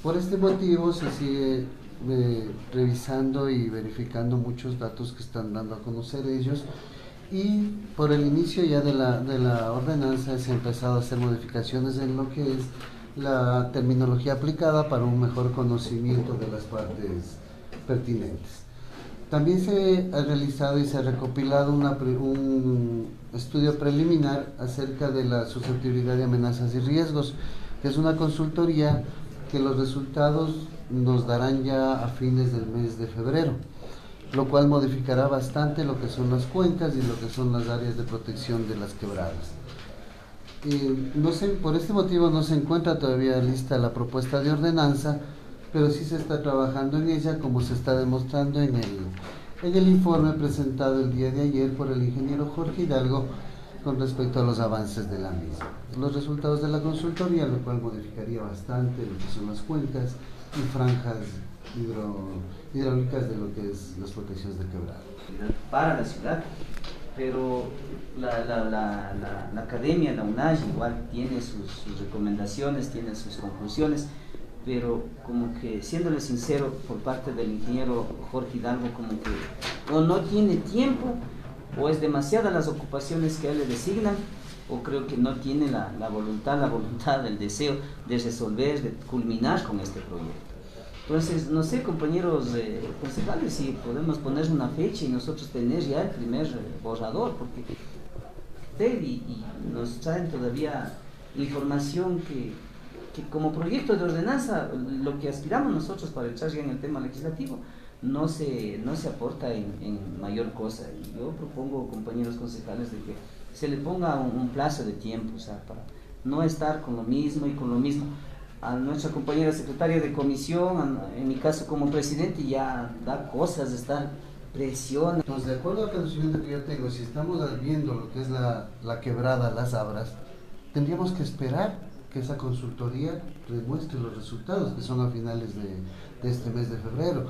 Por este motivo se sigue eh, revisando y verificando muchos datos que están dando a conocer ellos y por el inicio ya de la, de la ordenanza se ha empezado a hacer modificaciones en lo que es la terminología aplicada para un mejor conocimiento de las partes pertinentes. También se ha realizado y se ha recopilado un estudio preliminar acerca de la susceptibilidad de amenazas y riesgos, que es una consultoría que los resultados nos darán ya a fines del mes de febrero lo cual modificará bastante lo que son las cuencas y lo que son las áreas de protección de las quebradas. no sé, por este motivo no se encuentra todavía lista la propuesta de ordenanza, pero sí se está trabajando en ella como se está demostrando en el, en el informe presentado el día de ayer por el ingeniero Jorge Hidalgo con respecto a los avances de la misma. Los resultados de la consultoría, lo cual modificaría bastante lo que son las cuencas y franjas hidro, hidráulicas de lo que es las protecciones de quebrado. Para la ciudad, pero la, la, la, la, academia, la UNAG, igual tiene sus, sus, recomendaciones, tiene sus conclusiones, pero como que, siéndole sincero, por parte del ingeniero Jorge Hidalgo, como que o no tiene tiempo, o es demasiadas las ocupaciones que a él le designan, o creo que no tiene la, la voluntad, la voluntad, el deseo de resolver, de culminar con este proyecto. Entonces, no sé, compañeros eh, concejales, si podemos poner una fecha y nosotros tener ya el primer eh, borrador, porque usted y, nos traen todavía información que, que, como proyecto de ordenanza, lo que aspiramos nosotros para echar ya en el tema legislativo, no se, no se aporta en, mayor cosa. Yo propongo, compañeros concejales, de que se le ponga un, plazo de tiempo, o sea, para no estar con lo mismo y con lo mismo. A nuestra compañera secretaria de comisión, en mi caso como presidente, ya da cosas de estar presión. Entonces, de acuerdo al conocimiento que yo tengo, si estamos viendo lo que es la, la quebrada, las abras, tendríamos que esperar que esa consultoría demuestre los resultados que son a finales de, este mes de febrero.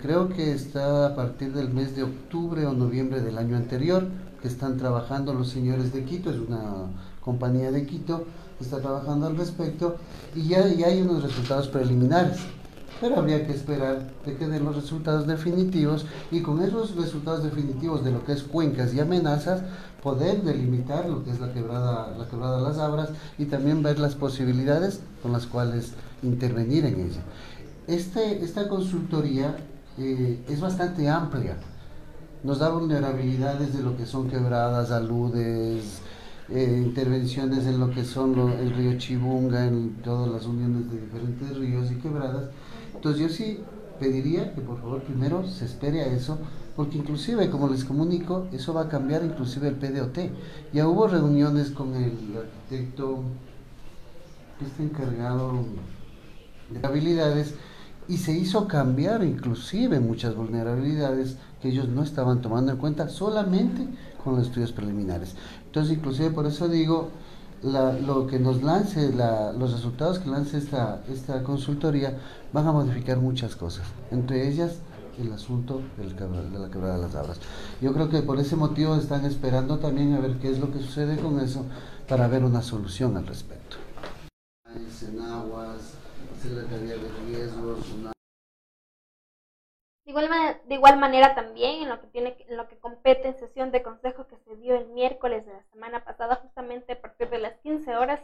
Creo que está a partir del mes de octubre o noviembre del año anterior que están trabajando los señores de Quito, es una compañía de Quito, está trabajando al respecto y ya, ya hay unos resultados preliminares pero habría que esperar de que den los resultados definitivos y con esos resultados definitivos de lo que es cuencas y amenazas poder delimitar lo que es la quebrada, la quebrada de las abras y también ver las posibilidades con las cuales intervenir en ella. Este, esta consultoría eh, es bastante amplia, nos da vulnerabilidades de lo que son quebradas, aludes, eh, intervenciones en lo que son el río Chibunga, en todas las uniones de diferentes ríos y quebradas, entonces yo sí pediría que por favor primero se espere a eso, porque inclusive, como les comunico, eso va a cambiar inclusive el PDOT. Ya hubo reuniones con el arquitecto que está encargado de habilidades y se hizo cambiar inclusive muchas vulnerabilidades que ellos no estaban tomando en cuenta solamente con los estudios preliminares. Entonces, inclusive por eso digo, lo que nos lance, los resultados que lance esta, esta consultoría van a modificar muchas cosas, entre ellas el asunto de la quebrada de las abras. Yo creo que por ese motivo están esperando también a ver qué es lo que sucede con eso para ver una solución al respecto. En aguas, de riesgos, de igual, manera también en lo que tiene en lo que compete en sesión de consejo que se dio el miércoles de la semana pasada justamente a partir de las 15 horas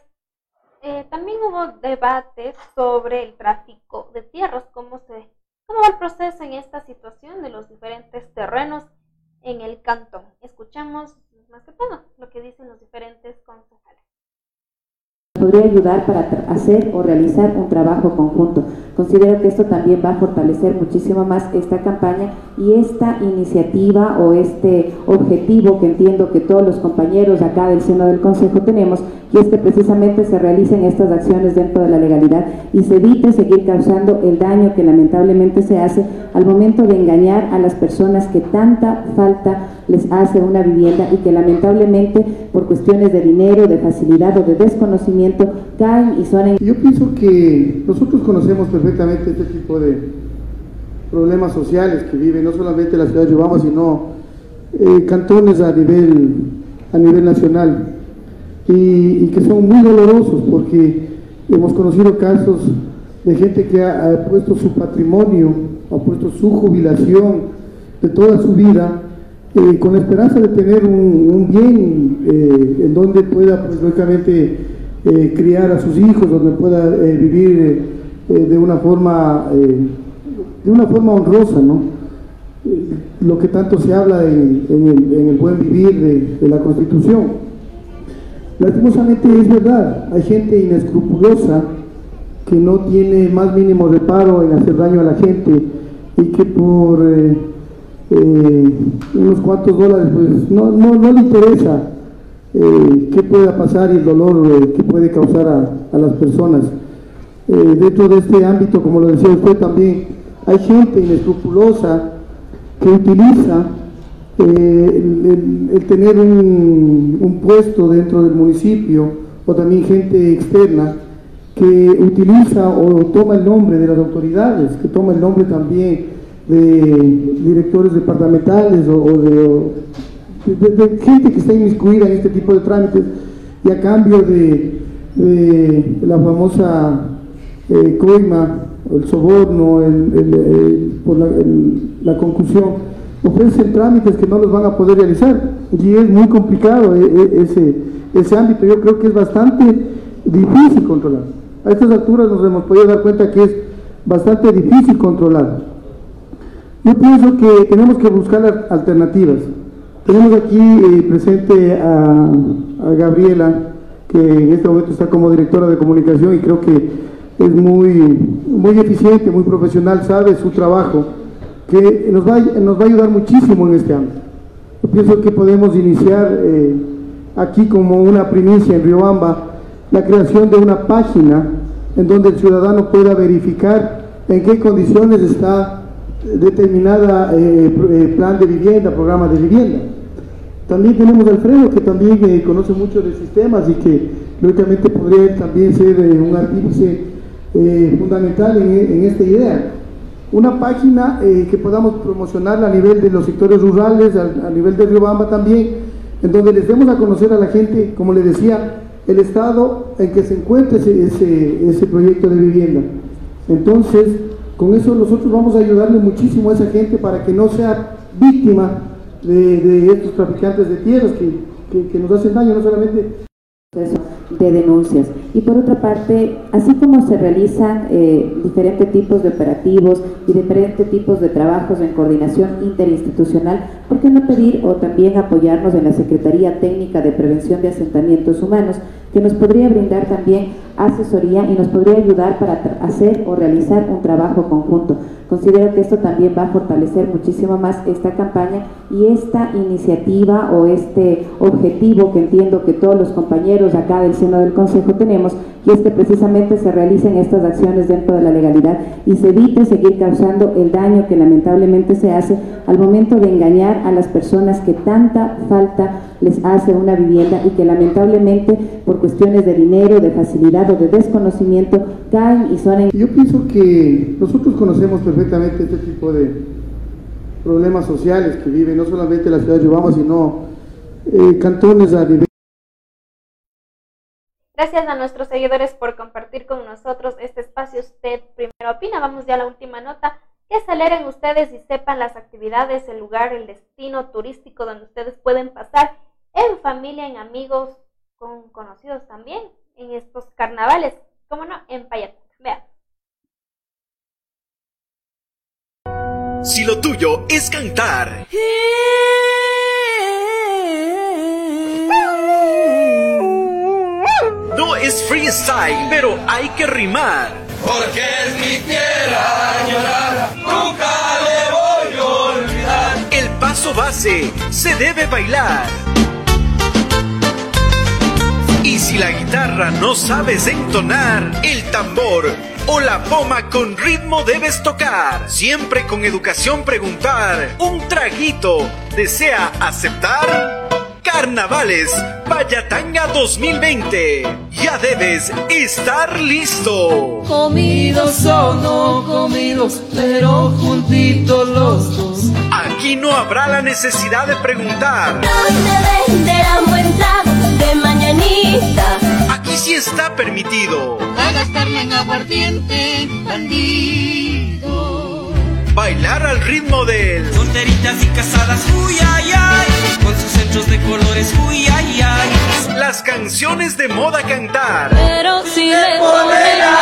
eh, también hubo debate sobre el tráfico de tierras cómo se cómo va el proceso en esta situación de los diferentes terrenos en el cantón. Escuchamos más que todo lo que dicen los diferentes concejales podría ayudar para hacer o realizar un trabajo conjunto. Considero que esto también va a fortalecer muchísimo más esta campaña y esta iniciativa o este objetivo que entiendo que todos los compañeros acá del seno del Consejo tenemos, y es que precisamente se realicen estas acciones dentro de la legalidad y se evite seguir causando el daño que lamentablemente se hace al momento de engañar a las personas que tanta falta les hace una vivienda y que lamentablemente por cuestiones de dinero, de facilidad o de desconocimiento caen y son... Yo pienso que nosotros conocemos perfectamente este tipo de problemas sociales que vive no solamente la ciudad de Yobama, sino eh, cantones a nivel, a nivel nacional. Y, que son muy dolorosos porque hemos conocido casos de gente que ha puesto su patrimonio, ha puesto su jubilación de toda su vida eh, con la esperanza de tener un, bien eh, en donde pueda, pues, lógicamente, criar a sus hijos, donde pueda vivir de una forma de una forma honrosa, ¿no? lo que tanto se habla en, el, buen vivir de, de, la Constitución. Lastimosamente es verdad, hay gente inescrupulosa que no tiene más mínimo reparo en hacer daño a la gente y que por eh, unos cuantos dólares, pues no, no, no le interesa eh, qué pueda pasar y el dolor eh, que puede causar a, las personas. dentro de este ámbito, como lo decía usted también, hay gente inescrupulosa que utiliza el, tener un, un puesto dentro del municipio o también gente externa que utiliza o toma el nombre de las autoridades, que toma el nombre también de directores departamentales o, de, gente que está inmiscuida en este tipo de trámites. Y a cambio de, la famosa eh, coima, el soborno, por la, conclusión, ofrecen trámites que no los van a poder realizar y es muy complicado eh, eh, ese, ese ámbito. Yo creo que es bastante difícil controlar. A estas alturas nos hemos podido dar cuenta que es bastante difícil controlar. Yo pienso que tenemos que buscar alternativas. Tenemos aquí eh, presente a, Gabriela, que en este momento está como directora de comunicación y creo que es muy, muy eficiente, muy profesional, sabe su trabajo. que nos va, nos va a ayudar muchísimo en este ámbito. Yo pienso que podemos iniciar eh, aquí como una primicia en Riobamba la creación de una página en donde el ciudadano pueda verificar en qué condiciones está determinada eh, eh, plan de vivienda, programa de vivienda. También tenemos a Alfredo, que también eh, conoce mucho de sistemas y que lógicamente podría también ser un artífice fundamental en, esta idea. Una página que podamos promocionar a nivel de los sectores rurales, a, nivel de Riobamba también, en donde les demos a conocer a la gente, como le decía, el estado en que se encuentra ese, ese proyecto de vivienda. Entonces, con eso nosotros vamos a ayudarle muchísimo a esa gente para que no sea víctima de, estos traficantes de tierras que, que nos hacen daño, no solamente de denuncias. Y por otra parte, así como se realizan eh, diferentes tipos de operativos y diferentes tipos de trabajos en coordinación interinstitucional, ¿por no pedir o también apoyarnos en la Secretaría Técnica de Prevención de Asentamientos Humanos, que nos podría brindar también asesoría y nos podría ayudar para hacer o realizar un trabajo conjunto? Considero que esto también va a fortalecer muchísimo más esta campaña y esta iniciativa o este objetivo que entiendo que todos los compañeros acá del seno del Consejo tenemos, y es que precisamente se realicen estas acciones dentro de la legalidad y se evite seguir causando el daño que lamentablemente se hace al momento de engañar a las personas que tanta falta les hace una vivienda y que lamentablemente por cuestiones de dinero, de facilidad o de desconocimiento caen y son... Yo pienso que nosotros conocemos perfectamente este tipo de problemas sociales que vive no solamente la ciudad de Yobama, sino eh, cantones a nivel Gracias a nuestros seguidores por compartir con nosotros este espacio Usted Primero Opina. Vamos ya a la última nota. Que se alegren ustedes y sepan las actividades, el lugar, el destino turístico donde ustedes pueden pasar en familia, en amigos, con conocidos también, en estos carnavales. Como no, en Payatán. Vean. Si lo tuyo es cantar. No es freestyle, pero hay que rimar. Porque es mi tierra llorar, nunca le voy a olvidar. El paso base se debe bailar. Y si la guitarra no sabes entonar, el tambor o la poma con ritmo debes tocar. Siempre con educación preguntar. Un traguito, ¿desea aceptar? Carnavales Payatanga 2020. Ya debes estar listo. Comidos o no comidos, pero juntitos los dos. Aquí no habrá la necesidad de preguntar. No se buen de mañanita. Aquí sí está permitido. A gastarme en aguardiente, bandido. Bailar al ritmo del. Solteritas y casadas, uy, ay, ay con sus centros de colores, uy, ay, ay. Las canciones de moda cantar. Pero si le ponen la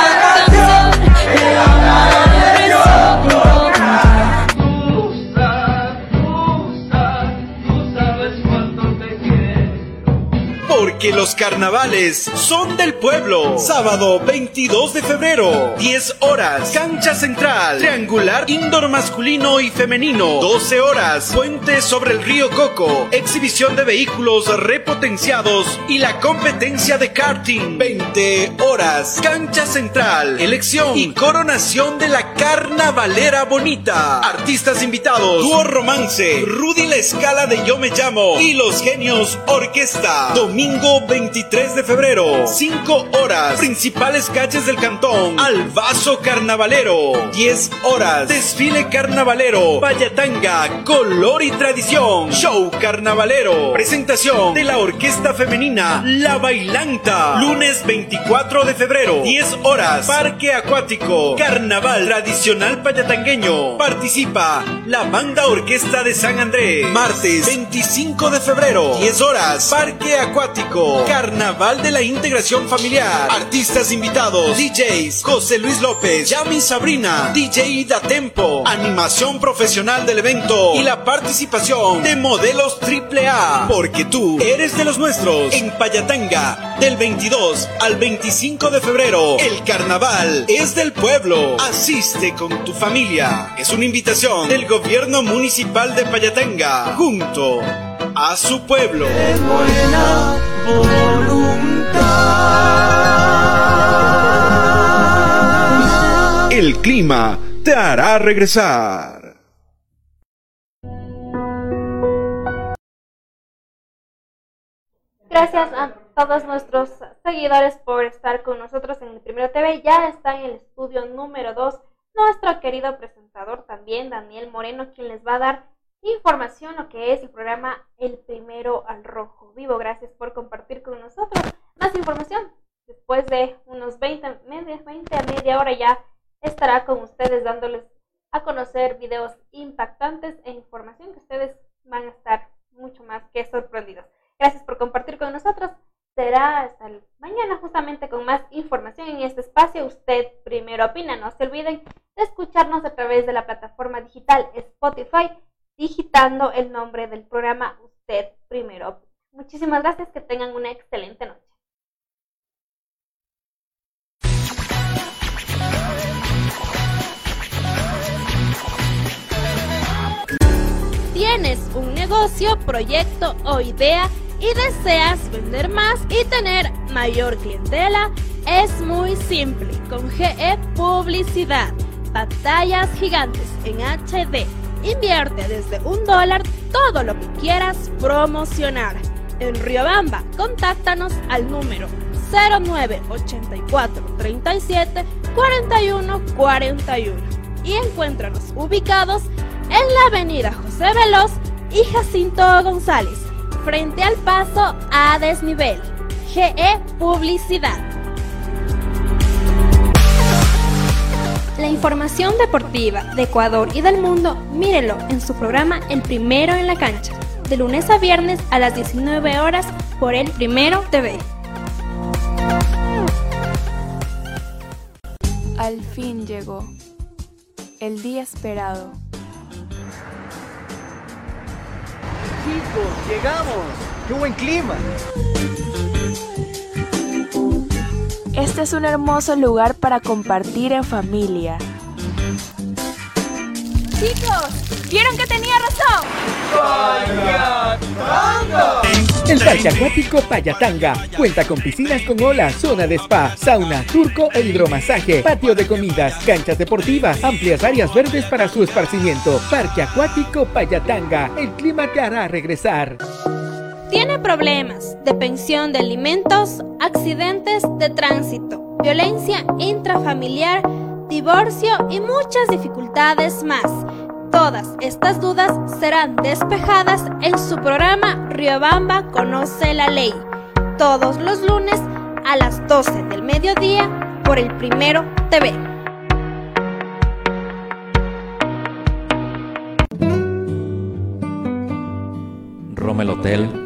Porque los carnavales son del pueblo. Sábado 22 de febrero, 10 horas. Cancha central, triangular, indoor masculino y femenino. 12 horas. Puente sobre el río Coco. Exhibición de vehículos repotenciados y la competencia de karting. 20 horas. Cancha central, elección y coronación de la carnavalera bonita. Artistas invitados. Dúo Romance, Rudy La Escala de Yo Me Llamo y Los Genios Orquesta. Domingo Domingo 23 de febrero, 5 horas, principales calles del cantón, al vaso carnavalero, 10 horas, desfile carnavalero, Payatanga, color y tradición, show carnavalero, presentación de la orquesta femenina La Bailanta, lunes 24 de febrero, 10 horas, parque acuático, carnaval tradicional payatangueño, participa la banda orquesta de San Andrés, martes 25 de febrero, 10 horas, parque acuático, Carnaval de la Integración Familiar, artistas invitados, DJs, José Luis López, Yami Sabrina, DJ Da Tempo, animación profesional del evento y la participación de modelos AAA, porque tú eres de los nuestros en Payatanga, del 22 al 25 de febrero. El carnaval es del pueblo. Asiste con tu familia. Es una invitación del gobierno municipal de Payatanga, junto a su pueblo. buena voluntad. El clima te hará regresar. Gracias a todos nuestros seguidores por estar con nosotros en el Primero TV. Ya está en el estudio número 2 nuestro querido presentador también, Daniel Moreno, quien les va a dar información lo que es el programa El Primero al Rojo Vivo. Gracias por compartir con nosotros más información. Después de unos 20, 20 a media hora ya estará con ustedes dándoles a conocer videos impactantes e información que ustedes van a estar mucho más que sorprendidos. Gracias por compartir con nosotros. Será hasta mañana justamente con más información en este espacio. Usted primero opina. No se olviden de escucharnos a través de la plataforma digital Spotify, digitando el nombre del programa Usted primero. Muchísimas gracias. Que tengan una excelente noche. Tienes un negocio, proyecto o idea y deseas vender más y tener mayor clientela, es muy simple. Con GE Publicidad, pantallas gigantes en HD. Invierte desde un dólar todo lo que quieras promocionar. En Riobamba, contáctanos al número 0984 37 41 41 y encuéntranos ubicados en la avenida José Veloz y Jacinto González frente al paso a desnivel. GE Publicidad. La información deportiva de Ecuador y del mundo, mírelo en su programa El Primero en la Cancha, de lunes a viernes a las 19 horas por El Primero TV. Al fin llegó el día esperado. Chicos, llegamos. ¡Qué buen clima! Este es un hermoso lugar para compartir en familia. Chicos, ¿vieron que tenía razón? El Parque Acuático Payatanga cuenta con piscinas con olas, zona de spa, sauna, turco e hidromasaje, patio de comidas, canchas deportivas, amplias áreas verdes para su esparcimiento. Parque Acuático Payatanga, el clima te hará regresar. Tiene problemas de pensión de alimentos, accidentes de tránsito, violencia intrafamiliar, divorcio y muchas dificultades más. Todas estas dudas serán despejadas en su programa Riobamba Conoce la Ley, todos los lunes a las 12 del mediodía por el Primero TV. Rommel Hotel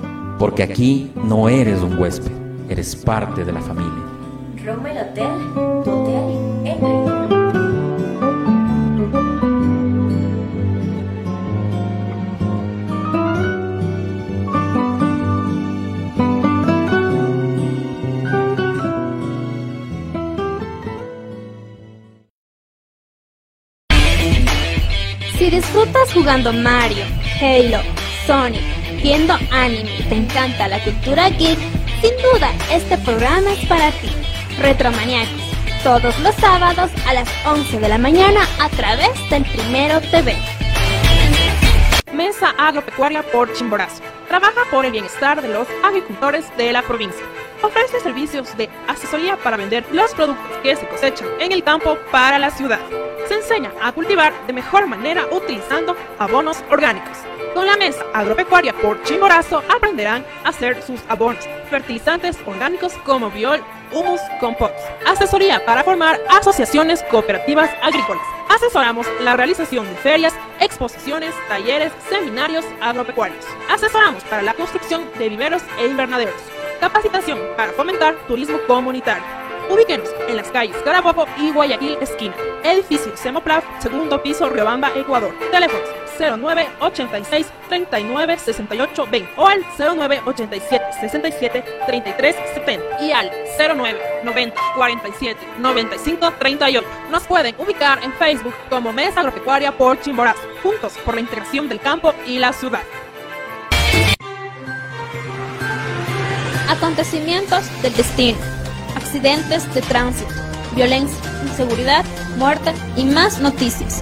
Porque aquí no eres un huésped, eres parte de la familia. Rommel Hotel, tu hotel en Río. Si disfrutas jugando Mario, Halo, Sonic, viendo anime te encanta la cultura geek, sin duda este programa es para ti. Retromaniacos, todos los sábados a las 11 de la mañana a través del Primero TV. Mesa Agropecuaria por Chimborazo. Trabaja por el bienestar de los agricultores de la provincia. Ofrece servicios de asesoría para vender los productos que se cosechan en el campo para la ciudad. Se enseña a cultivar de mejor manera utilizando abonos orgánicos. Con la mesa agropecuaria por Chimborazo aprenderán a hacer sus abonos, fertilizantes orgánicos como biol, humus, compost. Asesoría para formar asociaciones cooperativas agrícolas. Asesoramos la realización de ferias, exposiciones, talleres, seminarios agropecuarios. Asesoramos para la construcción de viveros e invernaderos. Capacitación para fomentar turismo comunitario. Ubíquenos en las calles Carabobo y Guayaquil esquina. Edificio Semoplaf, segundo piso, Riobamba, Ecuador. Teléfonos 09 86 39 68 20 o al 09 87 67 33 70 y al 09 90 47 95 38. Nos pueden ubicar en Facebook como Mesa Agropecuaria por Chimborazo, juntos por la integración del campo y la ciudad. Acontecimientos del destino, accidentes de tránsito, violencia, inseguridad, muerte y más noticias.